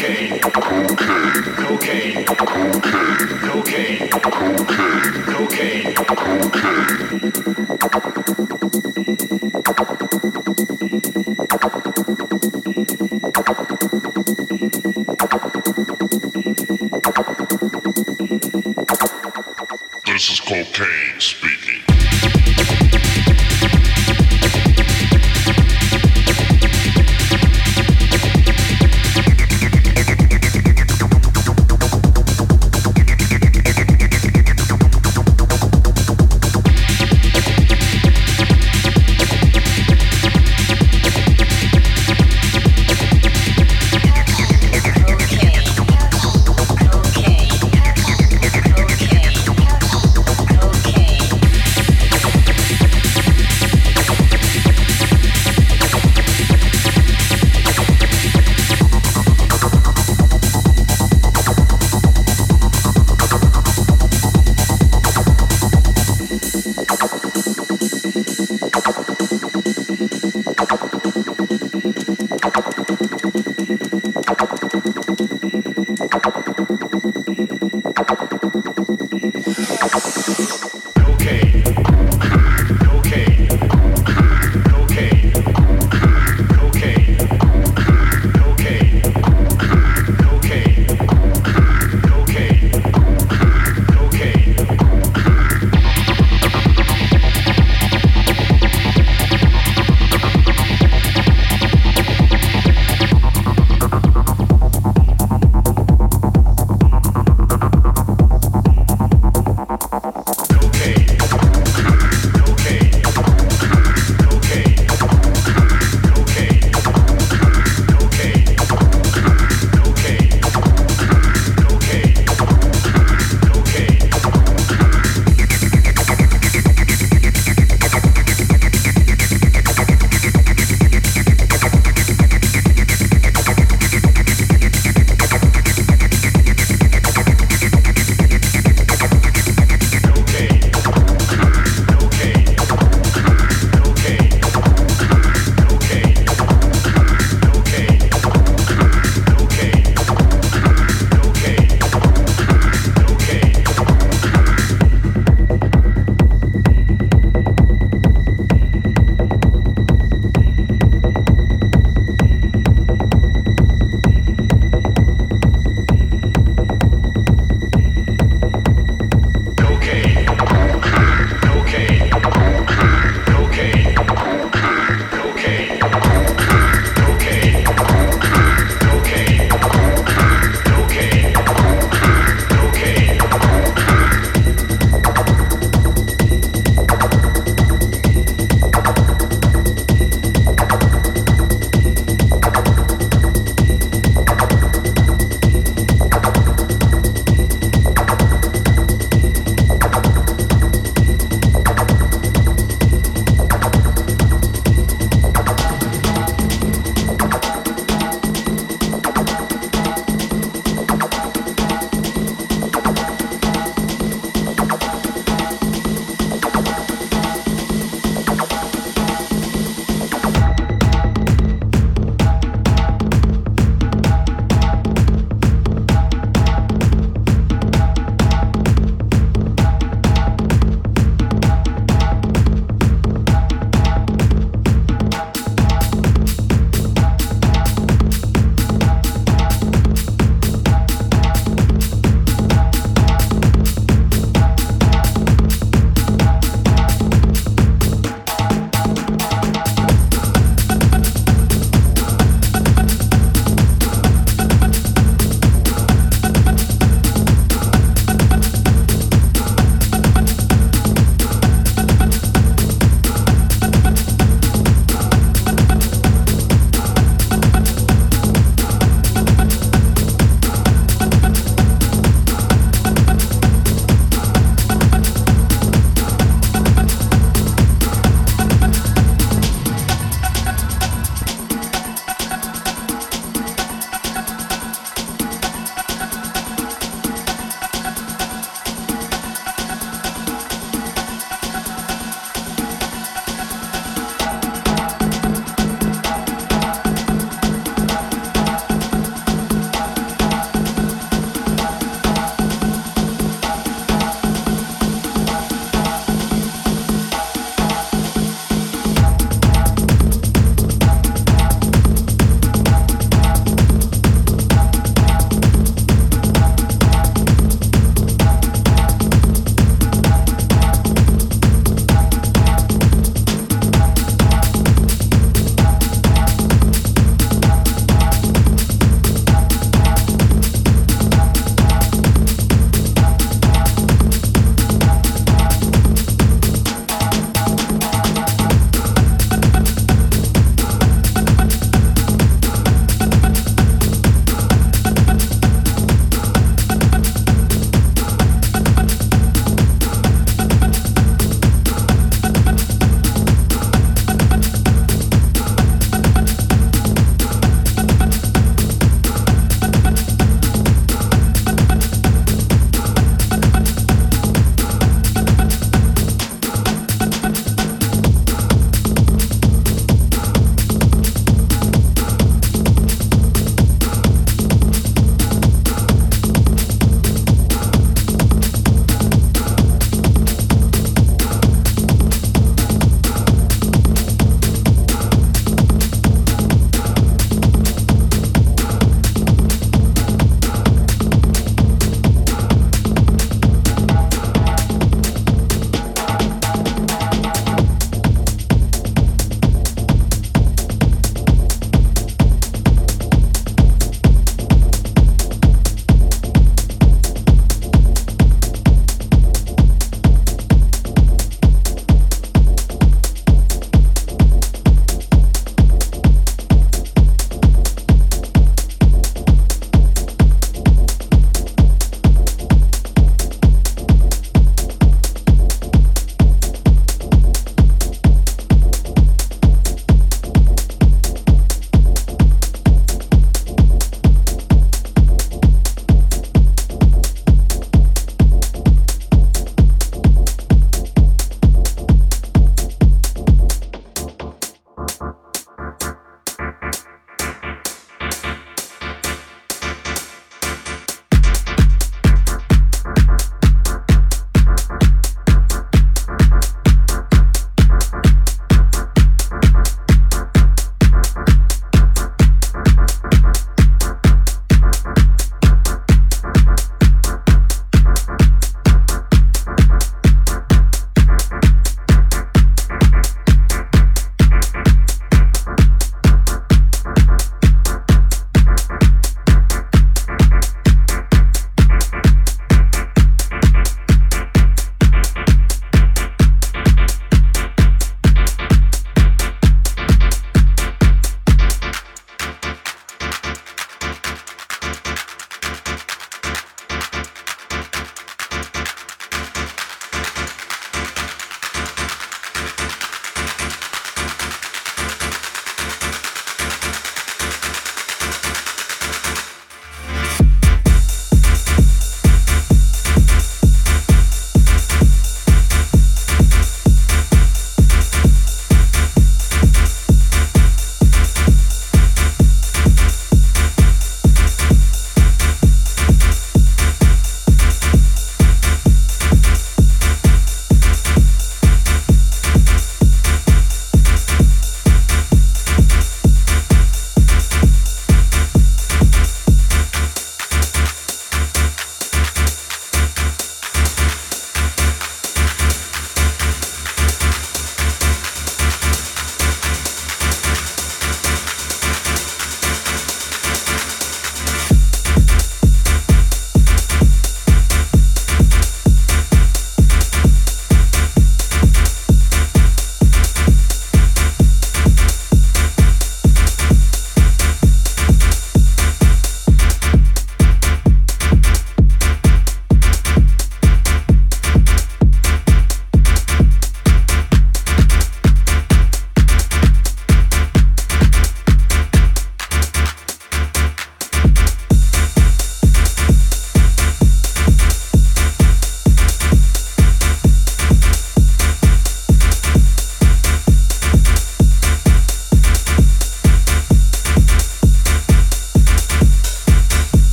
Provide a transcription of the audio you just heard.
cocaine, cocaine, cocaine.